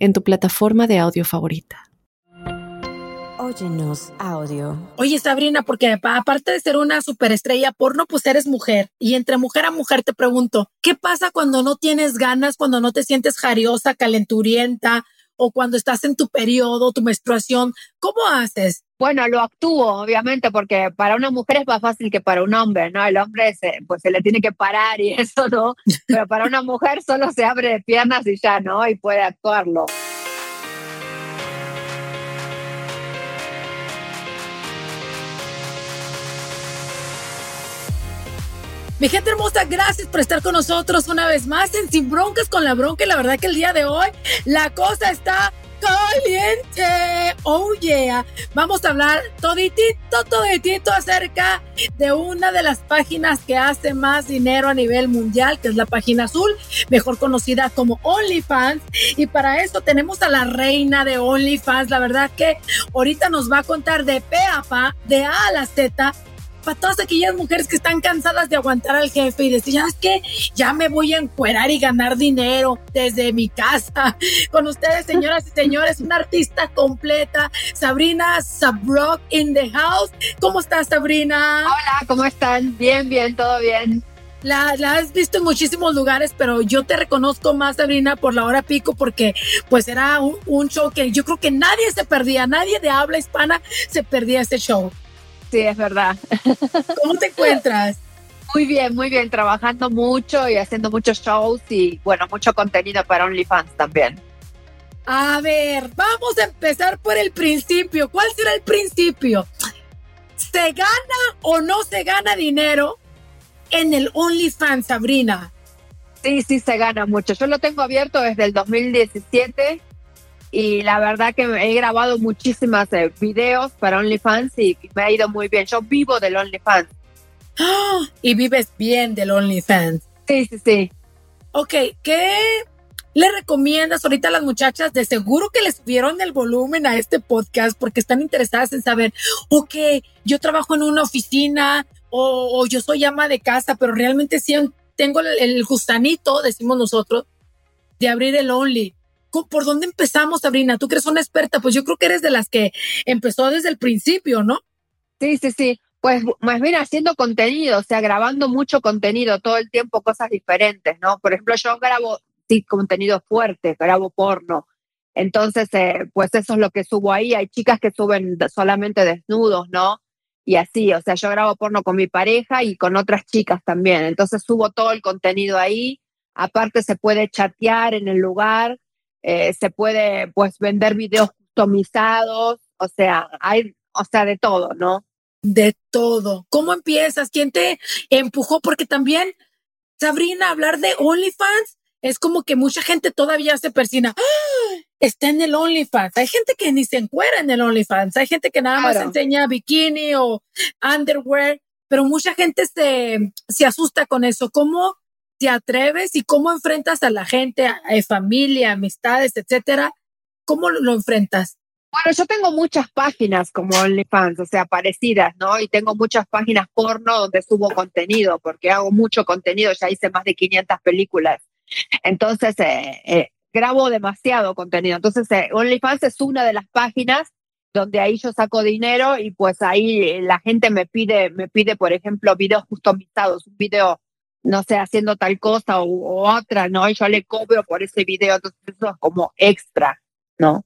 en tu plataforma de audio favorita. Óyenos audio. Oye, Sabrina, porque aparte de ser una superestrella porno, pues eres mujer. Y entre mujer a mujer te pregunto, ¿qué pasa cuando no tienes ganas, cuando no te sientes jariosa, calenturienta, o cuando estás en tu periodo, tu menstruación? ¿Cómo haces? Bueno, lo actúo, obviamente, porque para una mujer es más fácil que para un hombre, ¿no? El hombre se, pues se le tiene que parar y eso, ¿no? Pero para una mujer solo se abre de piernas y ya, ¿no? Y puede actuarlo. Mi gente hermosa, gracias por estar con nosotros una vez más en Sin Broncas con la Bronca. Y la verdad que el día de hoy la cosa está caliente. Oh yeah. Vamos a hablar toditito, toditito acerca de una de las páginas que hace más dinero a nivel mundial, que es la página azul, mejor conocida como OnlyFans. Y para esto tenemos a la reina de OnlyFans. La verdad que ahorita nos va a contar de pe a pa, de A a la Z, para todas aquellas mujeres que están cansadas de aguantar al jefe y decir, es que ya me voy a encuerar y ganar dinero desde mi casa. Con ustedes, señoras y señores, una artista completa, Sabrina Sabrock in the house. ¿Cómo estás, Sabrina? Hola, ¿cómo están? Bien, bien, todo bien. La, has visto en muchísimos lugares, pero yo te reconozco más, Sabrina, por la hora pico, porque pues era un, un show que yo creo que nadie se perdía, nadie de habla hispana se perdía ese show. Sí, es verdad. ¿Cómo te encuentras? Muy bien, muy bien, trabajando mucho y haciendo muchos shows y bueno, mucho contenido para OnlyFans también. A ver, vamos a empezar por el principio. ¿Cuál será el principio? ¿Se gana o no se gana dinero en el OnlyFans, Sabrina? Sí, sí, se gana mucho. Yo lo tengo abierto desde el 2017 y la verdad que he grabado muchísimas eh, videos para OnlyFans y me ha ido muy bien. Yo vivo del OnlyFans. ¡Ah! Y vives bien del OnlyFans. Sí, sí, sí. Ok, ¿qué le recomiendas ahorita a las muchachas? De seguro que les vieron el volumen a este podcast porque están interesadas en saber, ok, yo trabajo en una oficina o, yo soy ama de casa, pero realmente sí tengo el, el gustanito, decimos nosotros, de abrir el Only. ¿Por dónde empezamos, Sabrina? Tú que eres una experta, pues yo creo que eres de las que empezó desde el principio, ¿no? Sí, sí, sí. Pues más bien haciendo contenido, o sea, grabando mucho contenido todo el tiempo, cosas diferentes, ¿no? Por ejemplo, yo grabo sí, contenido fuerte, grabo porno. Entonces, eh, pues eso es lo que subo ahí. Hay chicas que suben solamente desnudos, ¿no? Y así, o sea, yo grabo porno con mi pareja y con otras chicas también. Entonces subo todo el contenido ahí. Aparte se puede chatear en el lugar eh, se puede pues vender videos customizados, o sea, hay, o sea, de todo, ¿no? De todo. ¿Cómo empiezas? ¿Quién te empujó? Porque también, Sabrina, hablar de OnlyFans es como que mucha gente todavía se persina. ¡Ah! Está en el OnlyFans. Hay gente que ni se encuera en el OnlyFans. Hay gente que nada más enseña bikini o underwear, pero mucha gente se, se asusta con eso. ¿Cómo te atreves y cómo enfrentas a la gente, a, familia, amistades, etcétera? ¿Cómo lo, enfrentas? Bueno, yo tengo muchas páginas como OnlyFans, o sea, parecidas, ¿no? Y tengo muchas páginas porno donde subo contenido, porque hago mucho contenido, ya hice más de 500 películas. Entonces, eh, eh, grabo demasiado contenido. Entonces, eh, OnlyFans es una de las páginas donde ahí yo saco dinero y pues ahí la gente me pide, me pide, por ejemplo, videos customizados, un video no sé, haciendo tal cosa u, otra, ¿no? Y yo le cobro por ese video, entonces eso es como extra, ¿no?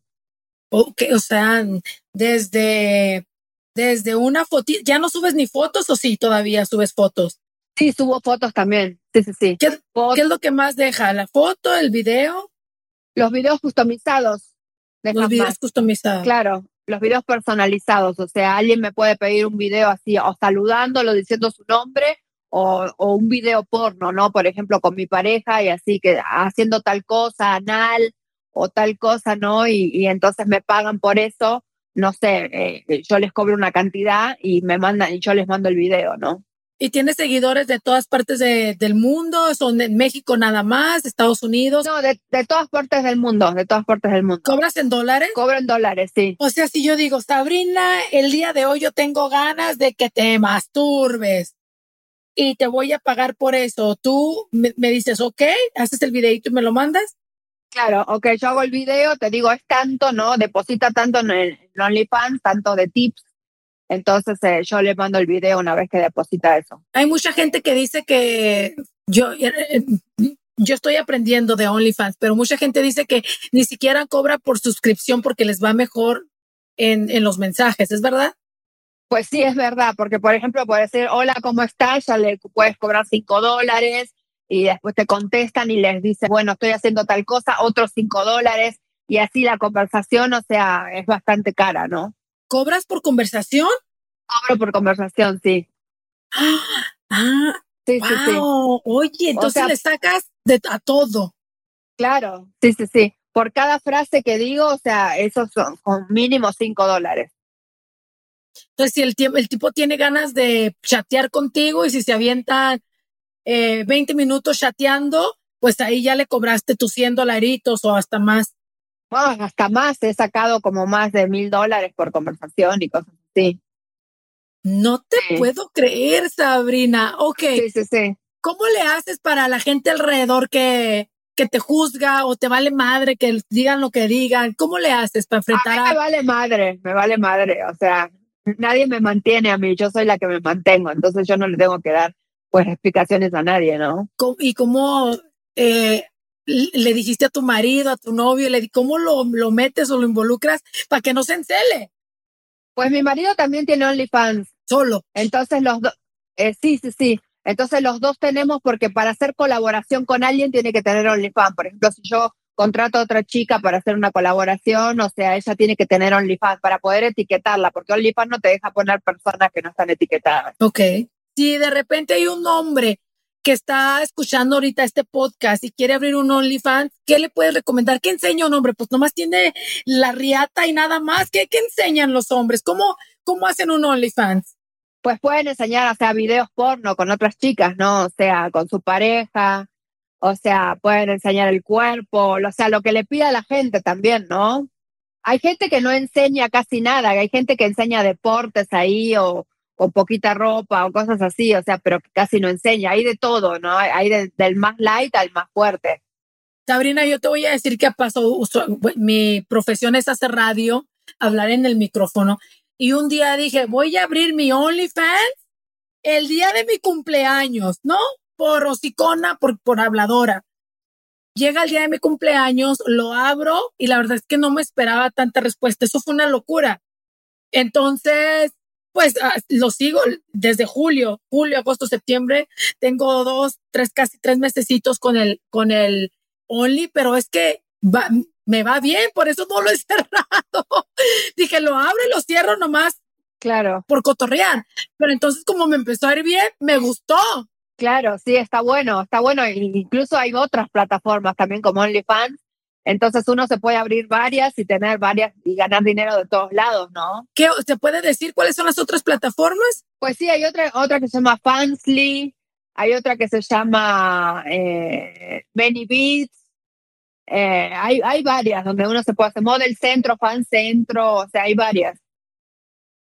Ok, o sea, desde, desde una foto, ¿ya no subes ni fotos o sí todavía subes fotos? Sí, subo fotos también, sí, sí, sí. ¿Qué, ¿qué es lo que más deja? ¿La foto, el video? Los videos customizados. Los videos customizados. Claro, los videos personalizados, o sea, alguien me puede pedir un video así, o saludándolo, diciendo su nombre, o, un video porno, ¿no? Por ejemplo, con mi pareja y así que haciendo tal cosa, anal o tal cosa, ¿no? Y, y entonces me pagan por eso, no sé, eh, yo les cobro una cantidad y me mandan y yo les mando el video, ¿no? ¿Y tienes seguidores de todas partes de, del mundo? ¿Son de México nada más? ¿Estados Unidos? No, de, de, todas partes del mundo, de todas partes del mundo. ¿Cobras en dólares? Cobro en dólares, sí. O sea, si yo digo, Sabrina, el día de hoy yo tengo ganas de que te masturbes y te voy a pagar por eso, tú me, me dices, ok, haces el videito y me lo mandas. Claro, ok, yo hago el video, te digo, es tanto, ¿no? Deposita tanto en el OnlyFans, tanto de tips. Entonces eh, yo le mando el video una vez que deposita eso. Hay mucha gente que dice que yo, eh, yo estoy aprendiendo de OnlyFans, pero mucha gente dice que ni siquiera cobra por suscripción porque les va mejor en, en los mensajes, ¿es verdad? Pues sí, es verdad, porque por ejemplo, puedes decir, hola, ¿cómo estás? Ya le puedes cobrar cinco dólares y después te contestan y les dice, bueno, estoy haciendo tal cosa, otros cinco dólares y así la conversación, o sea, es bastante cara, ¿no? ¿Cobras por conversación? Cobro por conversación, sí. Ah, ah sí, wow. sí, sí. Oye, entonces sea, le sacas de, a todo. Claro, sí, sí, sí. Por cada frase que digo, o sea, esos son con mínimo cinco dólares. Entonces, si el, el, tipo tiene ganas de chatear contigo y si se avientan eh, 20 minutos chateando, pues ahí ya le cobraste tus 100 dolaritos o hasta más. Oh, hasta más, he sacado como más de mil dólares por conversación y cosas así. No te sí. puedo creer, Sabrina. Ok. Sí, sí, sí. ¿Cómo le haces para la gente alrededor que, que te juzga o te vale madre que digan lo que digan? ¿Cómo le haces para enfrentar a, mí me vale madre, me vale madre. O sea, nadie me mantiene a mí, yo soy la que me mantengo, entonces yo no le tengo que dar pues explicaciones a nadie, ¿no? ¿Y cómo eh, le dijiste a tu marido, a tu novio, le cómo lo, lo metes o lo involucras para que no se encele? Pues mi marido también tiene OnlyFans. Solo. Entonces los dos, eh, sí, sí, sí. Entonces los dos tenemos porque para hacer colaboración con alguien tiene que tener OnlyFans. Por ejemplo, si yo contrato a otra chica para hacer una colaboración, o sea, ella tiene que tener OnlyFans para poder etiquetarla, porque OnlyFans no te deja poner personas que no están etiquetadas. Ok. Si de repente hay un hombre que está escuchando ahorita este podcast y quiere abrir un OnlyFans, ¿qué le puedes recomendar? ¿Qué enseña un hombre? Pues nomás tiene la riata y nada más. ¿Qué, qué enseñan los hombres? ¿Cómo, ¿Cómo hacen un OnlyFans? Pues pueden enseñar, o sea, videos porno con otras chicas, ¿no? O sea, con su pareja, o sea, pueden enseñar el cuerpo, o sea, lo que le pida la gente también, ¿no? Hay gente que no enseña casi nada, hay gente que enseña deportes ahí o con poquita ropa o cosas así, o sea, pero que casi no enseña, hay de todo, ¿no? Hay de, del más light al más fuerte. Sabrina, yo te voy a decir qué pasó. Mi profesión es hacer radio, hablar en el micrófono. Y un día dije, voy a abrir mi OnlyFans el día de mi cumpleaños, ¿no? Por hocicona, por, por habladora. Llega el día de mi cumpleaños, lo abro y la verdad es que no me esperaba tanta respuesta. Eso fue una locura. Entonces, pues uh, lo sigo desde julio, julio, agosto, septiembre. Tengo dos, tres, casi tres mesecitos con el, con el Only, pero es que va, me va bien, por eso no lo he cerrado. Dije, lo abro y lo cierro nomás. Claro. Por cotorrear. Pero entonces, como me empezó a ir bien, me gustó. Claro, sí, está bueno, está bueno. Incluso hay otras plataformas también como OnlyFans. Entonces uno se puede abrir varias y tener varias y ganar dinero de todos lados, ¿no? ¿Qué se puede decir cuáles son las otras plataformas? Pues sí, hay otra, otra que se llama Fansly, hay otra que se llama eh, Many Beats, eh, hay, hay varias donde uno se puede hacer Model Centro, Fan Centro, o sea, hay varias.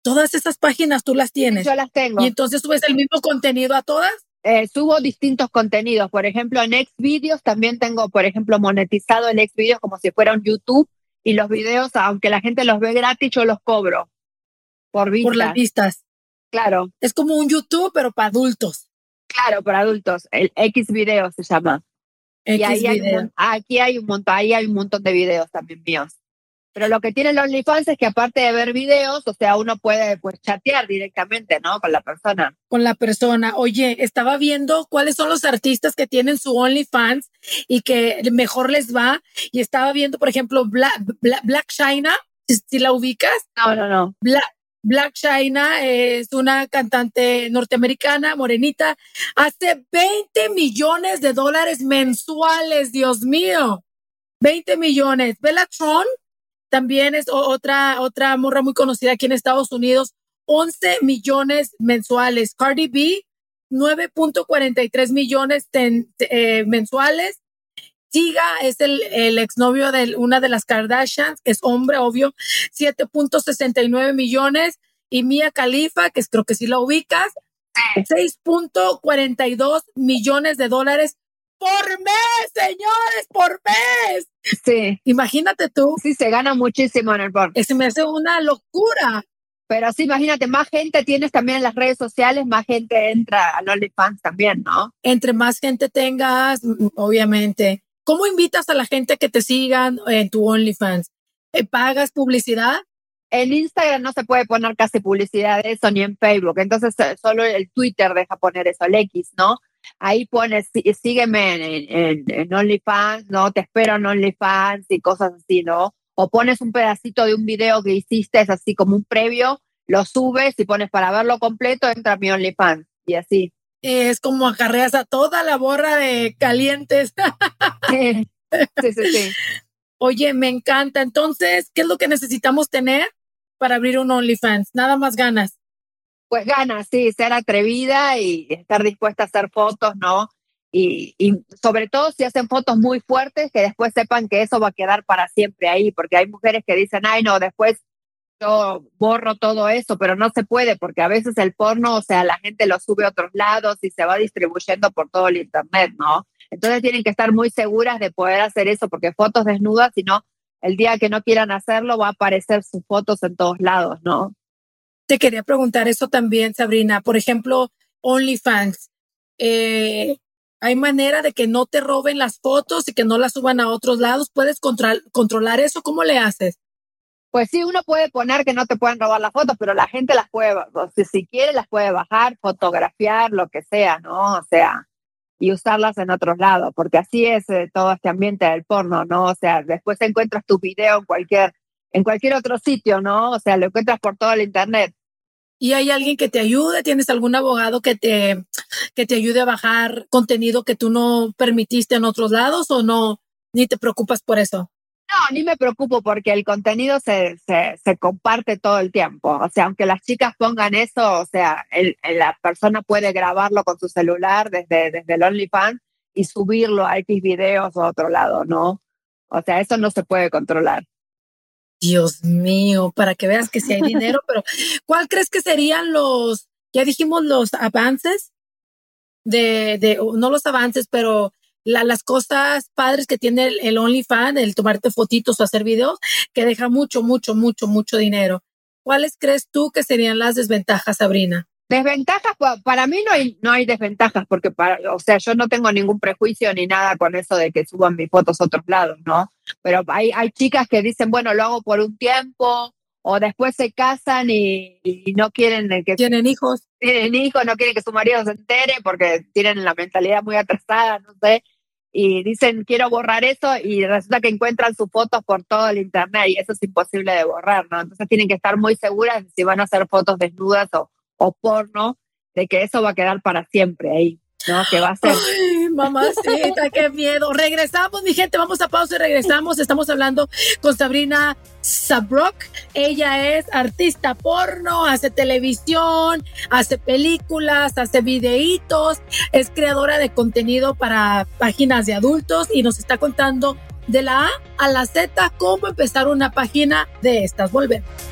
Todas esas páginas tú las tienes. Yo las tengo. Y entonces subes el mismo contenido a todas. Eh, subo distintos contenidos. Por ejemplo, en Xvideos también tengo, por ejemplo, monetizado el Xvideos como si fuera un YouTube y los videos, aunque la gente los ve gratis, yo los cobro por vistas. Por las vistas. Claro. Es como un YouTube, pero para adultos. Claro, para adultos. El Xvideo se llama. X y ahí hay un, aquí hay un montón, ahí hay un montón de videos también míos. Pero lo que tiene el OnlyFans es que aparte de ver videos, o sea, uno puede pues chatear directamente, ¿no? Con la persona. Con la persona. Oye, estaba viendo cuáles son los artistas que tienen su OnlyFans y que mejor les va. Y estaba viendo, por ejemplo, Black, Black, Black China, si la ubicas. No, no, no. Black, Black China es una cantante norteamericana, morenita, hace 20 millones de dólares mensuales, Dios mío. 20 millones. Bellatron también es otra, otra morra muy conocida aquí en Estados Unidos, 11 millones mensuales. Cardi B, 9.43 millones eh, mensuales. Tiga es el, exnovio de una de las Kardashians, es hombre, obvio, 7.69 millones. Y Mia Khalifa, que creo que sí la ubicas, 6.42 millones de dólares por mes, señores, por mes. Sí. Imagínate tú. Sí, se gana muchísimo en el porno. Ese me hace una locura. Pero sí, imagínate, más gente tienes también en las redes sociales, más gente entra a OnlyFans también, ¿no? Entre más gente tengas, mm, obviamente. ¿Cómo invitas a la gente que te sigan en tu OnlyFans? ¿Eh, ¿Pagas publicidad? En Instagram no se puede poner casi publicidad de eso ni en Facebook, entonces eh, solo el Twitter deja poner eso, el X, ¿no? Ahí pones, sígueme en, en OnlyFans, ¿no? Te espero en OnlyFans y cosas así, ¿no? o pones un pedacito de un video que hiciste, es así como un previo, lo subes y pones para verlo completo, entra mi OnlyFans y así. Es como acarreas a toda la borra de calientes. sí, sí, sí. Oye, me encanta. Entonces, ¿qué es lo que necesitamos tener para abrir un OnlyFans? Nada más ganas. Pues ganas, sí, ser atrevida y estar dispuesta a hacer fotos, ¿no? Y, sobre todo si hacen fotos muy fuertes, que después sepan que eso va a quedar para siempre ahí, porque hay mujeres que dicen, ay, no, después yo borro todo eso, pero no se puede, porque a veces el porno, o sea, la gente lo sube a otros lados y se va distribuyendo por todo el Internet, ¿no? Entonces tienen que estar muy seguras de poder hacer eso, porque fotos desnudas, si no, el día que no quieran hacerlo, va a aparecer sus fotos en todos lados, ¿no? Te quería preguntar eso también, Sabrina. Por ejemplo, OnlyFans. Eh, hay manera de que no te roben las fotos y que no las suban a otros lados. ¿Puedes controlar eso? ¿Cómo le haces? Pues sí, uno puede poner que no te pueden robar las fotos, pero la gente las puede, si, si quiere, las puede bajar, fotografiar, lo que sea, ¿no? O sea, y usarlas en otros lados, porque así es eh, todo este ambiente del porno, ¿no? O sea, después encuentras tu video en cualquier, en cualquier otro sitio, ¿no? O sea, lo encuentras por todo el internet y hay alguien que te ayude, tienes algún abogado que te, que te ayude a bajar contenido que tú no permitiste en otros lados o no, ni te preocupas por eso. No, ni me preocupo porque el contenido se, se, se comparte todo el tiempo. O sea, aunque las chicas pongan eso, o sea, el, la persona puede grabarlo con su celular desde, desde el OnlyFans y subirlo a X videos o a otro lado, ¿no? O sea, eso no se puede controlar. Dios mío, para que veas que si hay dinero, pero ¿cuál crees que serían los, ya dijimos los avances de, de no los avances, pero las cosas padres que tiene el, el OnlyFans, el tomarte fotitos o hacer videos, que deja mucho, mucho, mucho, mucho dinero. ¿Cuáles crees tú que serían las desventajas, Sabrina? Desventajas, para mí no hay, no hay desventajas, porque para, o sea, yo no tengo ningún prejuicio ni nada con eso de que suban mis fotos a otros lados, ¿no? Pero hay, hay chicas que dicen, bueno, lo hago por un tiempo, o después se casan y, no quieren que... Tienen hijos. Tienen hijos, no quieren que su marido se entere porque tienen la mentalidad muy atrasada, no sé, y dicen, quiero borrar eso, y resulta que encuentran sus fotos por todo el Internet y eso es imposible de borrar, ¿no? Entonces tienen que estar muy seguras de si van a hacer fotos desnudas o o porno, de que eso va a quedar para siempre ahí, ¿no? Que va a ser. Ay, mamacita, qué miedo. Regresamos, mi gente, vamos a pausa y regresamos. Estamos hablando con Sabrina Sabrok. Ella es artista porno, hace televisión, hace películas, hace videitos, es creadora de contenido para páginas de adultos y nos está contando de la A a la Z cómo empezar una página de estas. Volvemos.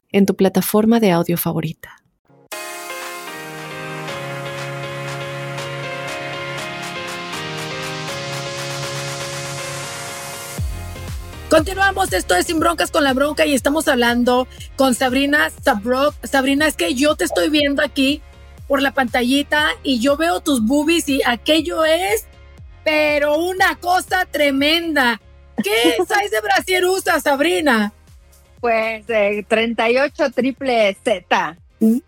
en tu plataforma de audio favorita. Continuamos, esto es Sin Broncas con la Bronca y estamos hablando con Sabrina Sabrok. Sabrina, es que yo te estoy viendo aquí por la pantallita y yo veo tus boobies y aquello es, pero una cosa tremenda. ¿Qué size de brasier usas, Sabrina? Pues eh, 38 triple Z. ¿What?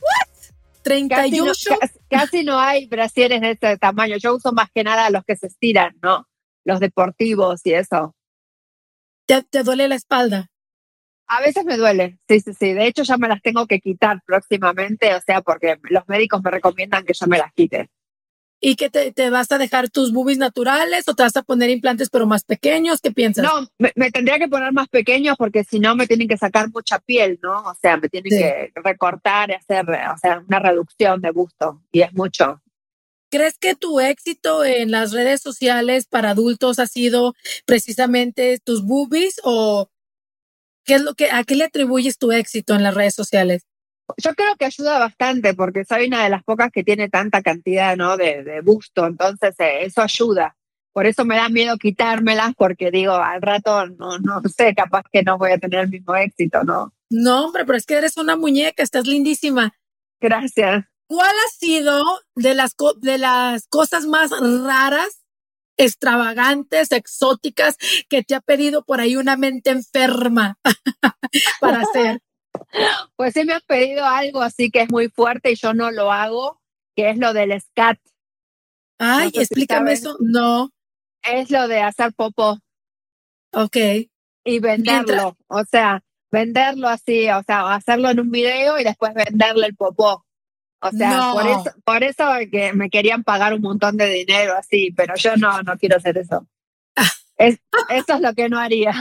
38. Casi no, casi, casi no hay brasieres de este tamaño. Yo uso más que nada los que se estiran, ¿no? Los deportivos y eso. ¿Te, te duele la espalda? A veces me duele, sí, sí, sí. De hecho, ya me las tengo que quitar próximamente, o sea, porque los médicos me recomiendan que yo me las quite. ¿Y que te, te vas a dejar tus boobies naturales o te vas a poner implantes pero más pequeños? ¿Qué piensas? No, me, me tendría que poner más pequeños porque si no me tienen que sacar mucha piel, ¿no? O sea, me tienen Sí. que recortar y hacer, o sea, una reducción de busto y es mucho. ¿Crees que tu éxito en las redes sociales para adultos ha sido precisamente tus boobies o qué es lo que a qué le atribuyes tu éxito en las redes sociales? Yo creo que ayuda bastante porque soy una de las pocas que tiene tanta cantidad, ¿no? De, de busto, entonces eh, eso ayuda. Por eso me da miedo quitármelas porque digo, al rato no, no sé, capaz que no voy a tener el mismo éxito, ¿no? No, hombre, pero es que eres una muñeca, estás lindísima. Gracias. ¿Cuál ha sido de las co- de las cosas más raras, extravagantes, exóticas que te ha pedido por ahí una mente enferma para hacer? Pues sí me han pedido algo así que es muy fuerte y yo no lo hago, que es lo del scat. Ay, No sé si explícame eso. No, Es lo de hacer popó ok. y venderlo. O sea, venderlo así, o sea, hacerlo en un video y después venderle el popó. O sea, No. por eso, por eso que me querían pagar un montón de dinero así, pero yo no, no quiero hacer eso. Es, eso es lo que no haría.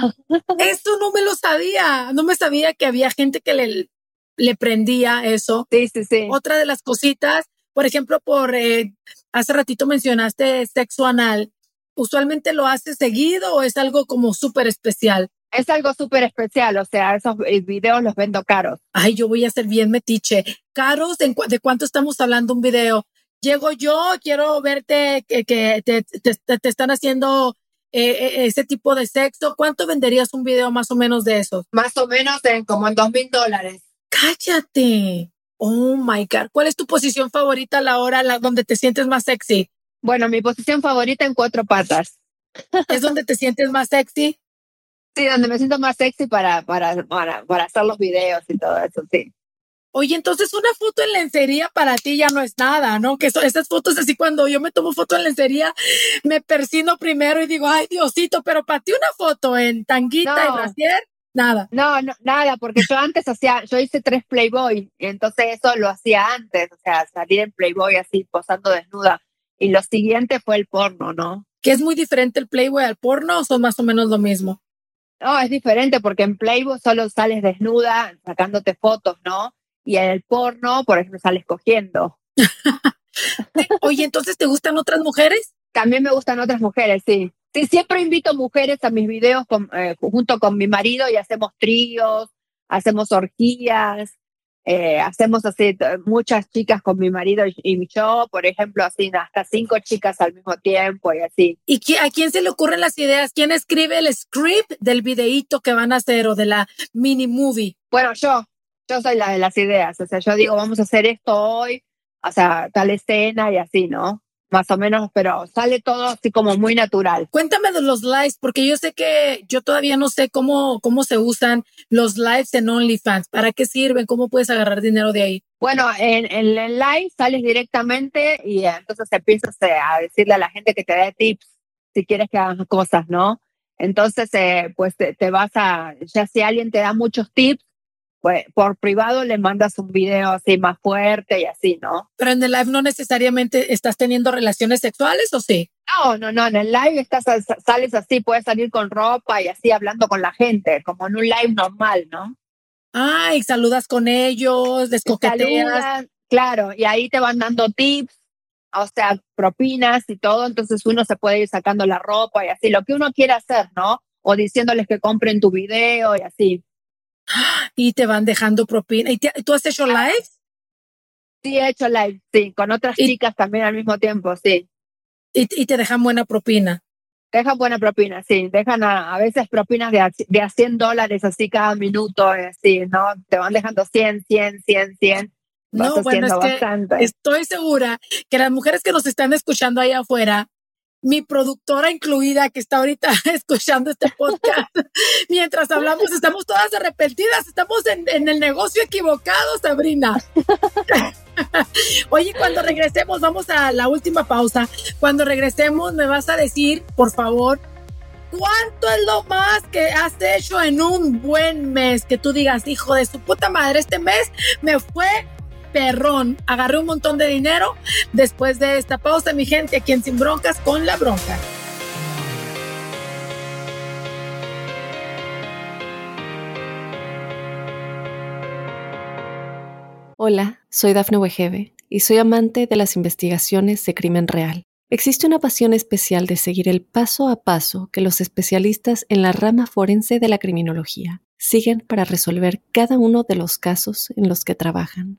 Eso no me lo sabía. No me sabía que había gente que le, le prendía eso. Sí, sí, sí. Otra de las cositas, por ejemplo, por eh, hace ratito mencionaste sexo anal. ¿Usualmente lo haces seguido o es algo como súper especial? Es algo súper especial, o sea, esos videos los vendo caros. Ay, yo voy a ser bien metiche. Caros, ¿en cu- ¿de cuánto estamos hablando un video? Llego yo, quiero verte que, que te, te, te- te están haciendo eh, eh, ese tipo de sexo. ¿Cuánto venderías un video más o menos de eso? Más o menos en como en dos mil dólares. Cállate. Oh my God. ¿Cuál es tu posición favorita a la hora la, donde te sientes más sexy? Bueno, mi posición favorita en cuatro patas. ¿Es donde te sientes más sexy? Sí, donde me siento más sexy para, para, para, para hacer los videos y todo eso, sí. Oye, entonces una foto en lencería para ti ya no es nada, ¿no? Que so- esas fotos así cuando yo me tomo foto en lencería, me persino primero y digo, ay, Diosito, pero para ti una foto en tanguita y No. brasier, nada. No, no, nada, porque yo antes hacía, yo hice tres Playboy, y entonces eso lo hacía antes, o sea, salir en Playboy así, posando desnuda. Y lo siguiente fue el porno, ¿no? Que es muy diferente el Playboy al porno o son más o menos lo mismo. No, es diferente porque en Playboy solo sales desnuda, sacándote fotos, ¿no? Y en el porno, por ejemplo, sales cogiendo. Oye, entonces ¿te gustan otras mujeres? También me gustan otras mujeres, sí. Sí, siempre invito mujeres a mis videos con- eh, junto con mi marido y hacemos tríos, hacemos orgías, eh, hacemos así muchas chicas con mi marido y, y yo, por ejemplo, así hasta cinco chicas al mismo tiempo y así. ¿Y a quién se le ocurren las ideas? ¿Quién escribe el script del videíto que van a hacer o de la mini movie? Bueno, yo, yo soy la de las ideas, o sea, yo digo, vamos a hacer esto hoy, o sea, tal escena y así, ¿no? Más o menos, pero sale todo así como muy natural. Cuéntame de los lives, porque yo sé que yo todavía no sé cómo, cómo se usan los lives en OnlyFans. ¿Para qué sirven? ¿Cómo puedes agarrar dinero de ahí? Bueno, en, en el live sales directamente y entonces empiezas eh, a decirle a la gente que te dé tips si quieres que hagas cosas, ¿no? Entonces, eh, pues te, te vas a, ya si alguien te da muchos tips, pues por privado le mandas un video así más fuerte y así, ¿no? Pero en el live no necesariamente estás teniendo relaciones sexuales o sí. No, no, no, en el live estás, sales así, puedes salir con ropa y así hablando con la gente, como en un live normal, ¿no? Ay, saludas con ellos, les coqueteas. Claro, y ahí te van dando tips, o sea, propinas y todo, entonces uno se puede ir sacando la ropa y así, lo que uno quiera hacer, ¿no? O diciéndoles que compren tu video y así. Y te van dejando propina. ¿Y te- tú has hecho lives? Sí, he hecho live, sí, con otras Y- chicas también al mismo tiempo, sí. Y, y te dejan buena propina. Dejan buena propina, sí. Dejan a, veces propinas de a, de 100 dólares así cada minuto, así, ¿no? Te van dejando 100, 100, 100, 100. No, bueno, es que estoy segura que las mujeres que nos están escuchando ahí afuera, mi productora incluida que está ahorita escuchando este podcast, mientras hablamos, estamos todas arrepentidas, estamos en, en el negocio equivocado, Sabrina. Oye, cuando regresemos, vamos a la última pausa. Cuando regresemos, me vas a decir, por favor, ¿cuánto es lo más que has hecho en un buen mes? Que tú digas, hijo de su puta madre, este mes me fue perrón. Agarré un montón de dinero después de esta pausa, mi gente, aquí en Sin Broncas con la bronca. Hola, soy Dafne Wegebe y soy amante de las investigaciones de crimen real. Existe una pasión especial de seguir el paso a paso que los especialistas en la rama forense de la criminología siguen para resolver cada uno de los casos en los que trabajan.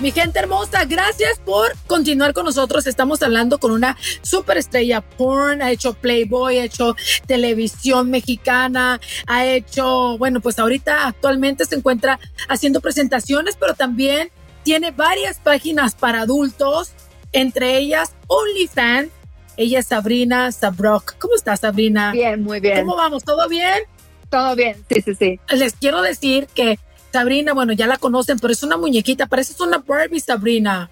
Mi gente hermosa, gracias por continuar con nosotros. Estamos hablando con una superestrella porn, ha hecho Playboy, ha hecho televisión mexicana, ha hecho, bueno, pues ahorita actualmente se encuentra haciendo presentaciones, pero también tiene varias páginas para adultos entre ellas OnlyFans. Ella es Sabrina Sabrok. ¿Cómo estás, Sabrina? Bien, muy bien. ¿Cómo vamos? ¿Todo bien? Todo bien, sí, sí, sí. Les quiero decir que Sabrina, bueno, ya la conocen, pero es una muñequita, parece una Barbie, Sabrina.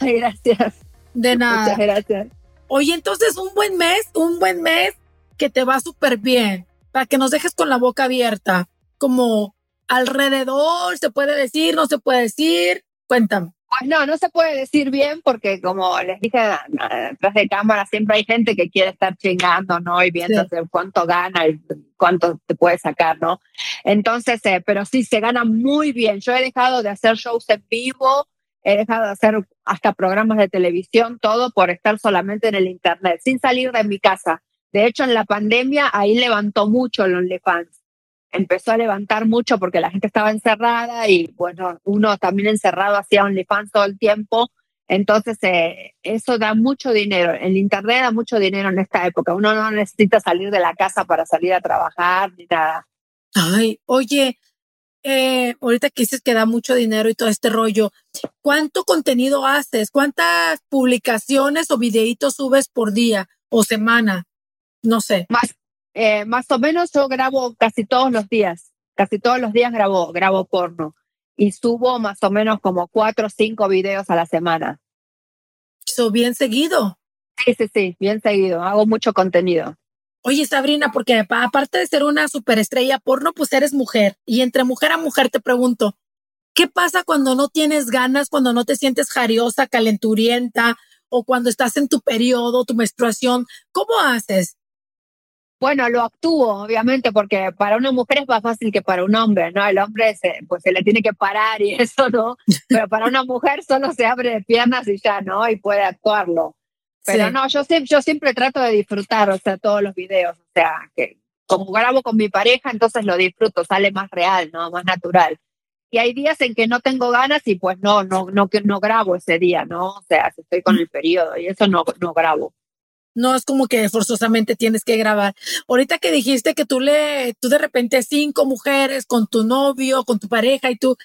Ay, gracias. De nada. Muchas gracias. Oye, entonces un buen mes, un buen mes que te va súper bien, para que nos dejes con la boca abierta, como alrededor, se puede decir, no se puede decir, cuéntame. Pues no, no se puede decir bien porque como les dije detrás de cámara siempre hay gente que quiere estar chingando, ¿no? Y viendo cuánto gana y cuánto te puede sacar, ¿no? Entonces, eh, pero sí, se gana muy bien. Yo he dejado de hacer shows en vivo, he dejado de hacer hasta programas de televisión, todo por estar solamente en el Internet, sin salir de mi casa. De hecho, en la pandemia ahí levantó mucho el OnlyFans empezó a levantar mucho porque la gente estaba encerrada y bueno, uno también encerrado hacía OnlyFans todo el tiempo. Entonces, eh, eso da mucho dinero. El Internet da mucho dinero en esta época. Uno no necesita salir de la casa para salir a trabajar ni nada. Ay, oye, eh, ahorita que dices que da mucho dinero y todo este rollo, ¿cuánto contenido haces? ¿Cuántas publicaciones o videitos subes por día o semana? No sé. Más, eh, más o menos yo grabo casi todos los días, casi todos los días grabo, grabo porno y subo más o menos como cuatro o cinco videos a la semana. ¿Eso bien seguido? Sí, sí, sí, bien seguido. Hago mucho contenido. Oye, Sabrina, porque aparte de ser una superestrella porno, pues eres mujer. Y entre mujer a mujer te pregunto, ¿qué pasa cuando no tienes ganas, cuando no te sientes jariosa, calenturienta o cuando estás en tu periodo, tu menstruación? ¿Cómo haces? Bueno, lo actúo, obviamente, porque para una mujer es más fácil que para un hombre, ¿no? El hombre se, pues se le tiene que parar y eso, ¿no? Pero para una mujer solo se abre de piernas y ya, ¿no? Y puede actuarlo. Pero no, yo, yo siempre trato de disfrutar, o sea, todos los videos, o sea, que como grabo con mi pareja, entonces lo disfruto, sale más real, ¿no? Más natural. Y hay días en que no tengo ganas y pues no, no, no, no grabo ese día, ¿no? O sea, si estoy con el periodo y eso no, no grabo no es como que forzosamente tienes que grabar. Ahorita que dijiste que tú le, tú de repente cinco mujeres con tu novio, con tu pareja y tú,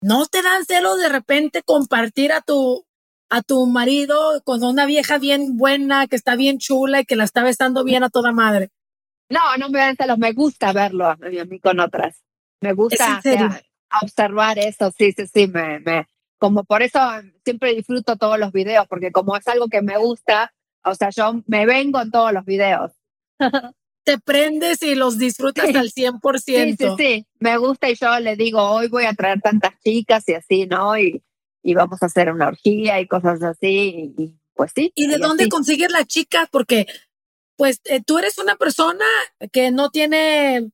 ¿no te dan celos de repente compartir a tu, a tu marido con una vieja bien buena, que está bien chula y que la está besando bien a toda madre? No, no me dan celos, me gusta verlo a mí, con otras. Me gusta observar eso, sí, sí, sí, me, me, como por eso siempre disfruto todos los videos, porque como es algo que me gusta, o sea, yo me vengo en todos los videos. Te prendes y los disfrutas al 100%. Sí, sí, sí. Me gusta y yo le digo, hoy voy a traer tantas chicas y así, ¿no? Y, y vamos a hacer una orgía y cosas así. Y, pues sí. ¿Y de dónde consigues las chicas? Porque, pues, eh, tú eres una persona que no tiene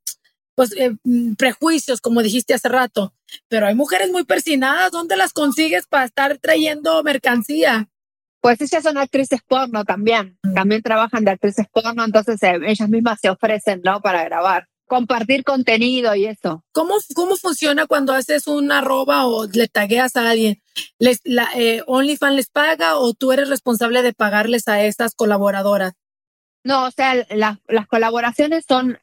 pues, eh, mm, prejuicios, como dijiste hace rato. Pero hay mujeres muy persinadas, ¿dónde las consigues para estar trayendo mercancía? Pues ellas son actrices porno también, también trabajan de actrices porno, entonces eh, ellas mismas se ofrecen, ¿no? Para grabar, compartir contenido y eso. ¿Cómo, cómo funciona cuando haces una arroba o le tagueas a alguien? ¿Les, la, eh, ¿OnlyFans les paga o tú eres responsable de pagarles a estas colaboradoras? No, o sea, las colaboraciones son,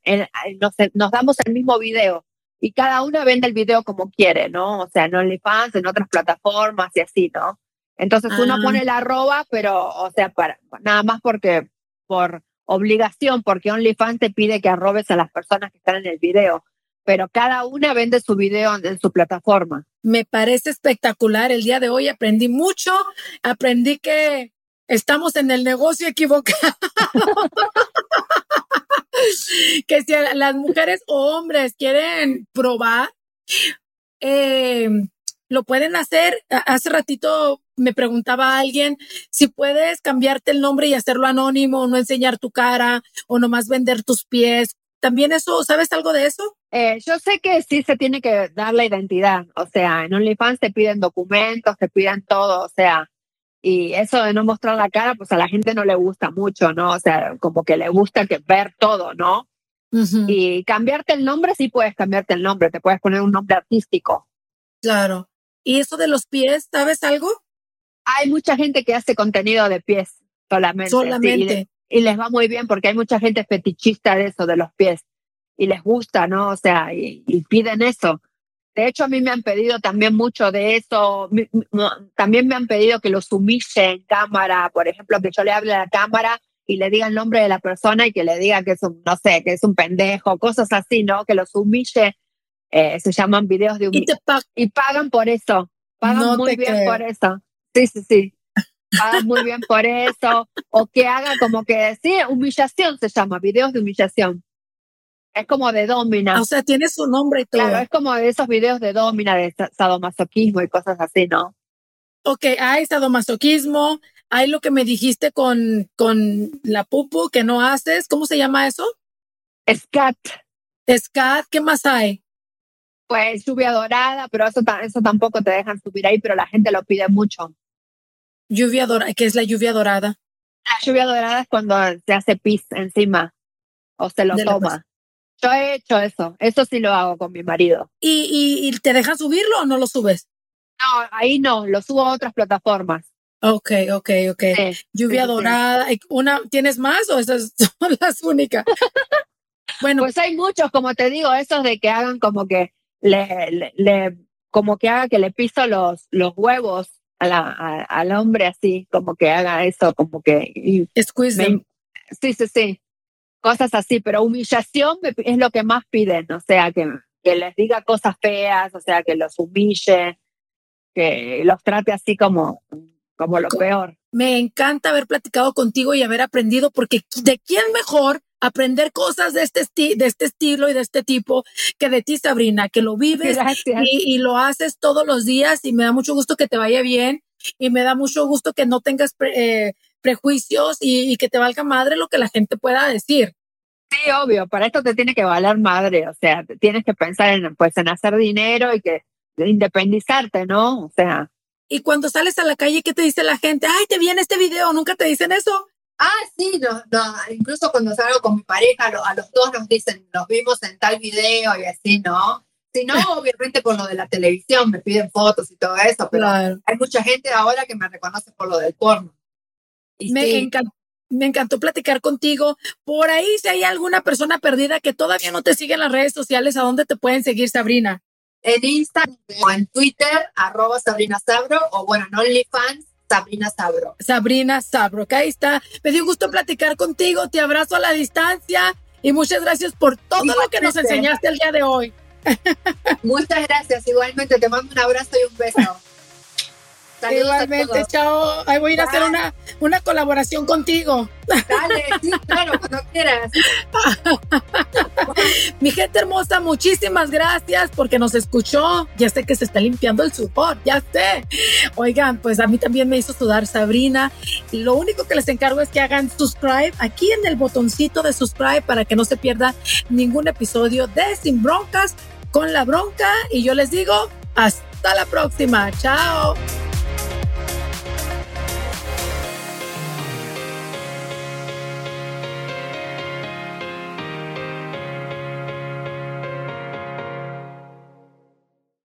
nos, nos damos el mismo video y cada una vende el video como quiere, ¿no? O sea, en OnlyFans, en otras plataformas y así, ¿no? Entonces uno ah. pone la arroba, pero, o sea, para, nada más porque, por obligación, porque OnlyFans te pide que arrobes a las personas que están en el video, pero cada una vende su video en su plataforma. Me parece espectacular. El día de hoy aprendí mucho, aprendí que estamos en el negocio equivocado. que si las mujeres o hombres quieren probar, eh, lo pueden hacer. Hace ratito me preguntaba alguien si puedes cambiarte el nombre y hacerlo anónimo, no enseñar tu cara o nomás vender tus pies. ¿También eso, sabes algo de eso? Eh, yo sé que sí se tiene que dar la identidad. O sea, en OnlyFans te piden documentos, te piden todo. O sea, y eso de no mostrar la cara, pues a la gente no le gusta mucho, ¿no? O sea, como que le gusta que ver todo, ¿no? Y cambiarte el nombre, sí puedes cambiarte el nombre, te puedes poner un nombre artístico. Claro. ¿Y eso de los pies, sabes algo? Hay mucha gente que hace contenido de pies solamente. Solamente. y, les va muy bien porque hay mucha gente fetichista de eso, de los pies. Y les gusta, ¿no? O sea, y piden eso. De hecho, a mí me han pedido también mucho de eso. También me han pedido que los humille en cámara, por ejemplo, que yo le hable a la cámara y le diga el nombre de la persona y que le diga que es un, no sé, que es un pendejo, cosas así, ¿no? Que los humille. Eh, se llaman videos de humillación. Y, pagan por eso. Pagan muy bien por eso. Sí, sí, sí. Pagan muy bien por eso. O que haga como que, sí, humillación se llama, videos de humillación. Es como de domina. O sea, tiene su nombre y todo. Claro, es como de esos videos de domina, de sadomasoquismo y cosas así, ¿no? Ok, hay sadomasoquismo, hay lo que me dijiste con, con la pupu que no haces. ¿Cómo se llama eso? Scat. Scat, ¿qué más hay? Pues lluvia dorada, pero eso, eso tampoco te dejan subir ahí, pero la gente lo pide mucho. Lluvia dorada, ¿qué es la lluvia dorada? La lluvia dorada es cuando se hace pis encima o se lo toma. Yo he hecho eso, eso sí lo hago con mi marido. ¿Y, y, te dejan subirlo o no lo subes? No, ahí no, lo subo a otras plataformas. Ok, ok, ok. Lluvia dorada. Una, ¿Tienes más o esas son las únicas? bueno. Pues hay muchos, como te digo, esos de que hagan como que le, le, como que haga que le piso los, los huevos a la, al hombre así, como que haga eso, como que... Squeeze Sí, sí, sí cosas así, pero humillación es lo que más piden, o sea, que, que les diga cosas feas, o sea, que los humille, que los trate así como, como lo peor. Me encanta haber platicado contigo y haber aprendido, porque ¿de quién mejor aprender cosas de este, de este estilo y de este tipo que de ti, Sabrina, que lo vives y, y, lo haces todos los días y me da mucho gusto que te vaya bien y me da mucho gusto que no tengas eh, prejuicios y, que te valga madre lo que la gente pueda decir. Sí, obvio, para esto te tiene que valer madre, o sea, tienes que pensar en, pues, en hacer dinero y que independizarte, ¿no? O sea. Y cuando sales a la calle, ¿qué te dice la gente? Ay, te viene este video, ¿nunca te dicen eso? Ah, sí, no, no, incluso cuando salgo con mi pareja, a los dos nos dicen, nos vimos en tal video y así, ¿no? Si no, obviamente por lo de la televisión, me piden fotos y todo eso, pero hay mucha gente ahora que me reconoce por lo del porno me, encantó, me encantó platicar contigo. Por ahí, si hay alguna persona perdida que todavía no te sigue en las redes sociales, ¿a dónde te pueden seguir, Sabrina? En Instagram o en Twitter, arroba Sabrina Sabro, o bueno, en OnlyFans, Sabrina Sabro. Sabrina Sabro, que ahí está. Me dio gusto platicar contigo, te abrazo a la distancia y muchas gracias por todo lo que nos enseñaste el día de hoy. Muchas gracias, igualmente te mando un abrazo y un beso. Igualmente, chao. Ahí voy a ir a hacer una, una colaboración contigo. Dale, sí, claro, cuando quieras. Mi gente hermosa, muchísimas gracias porque nos escuchó. Ya sé que se está limpiando el sudor, ya sé. Oigan, pues a mí también me hizo sudar Sabrina. Lo único que les encargo es que hagan subscribe aquí en el botoncito de subscribe para que no se pierda ningún episodio de Sin Broncas con la bronca. Y yo les digo, hasta la próxima. Chao.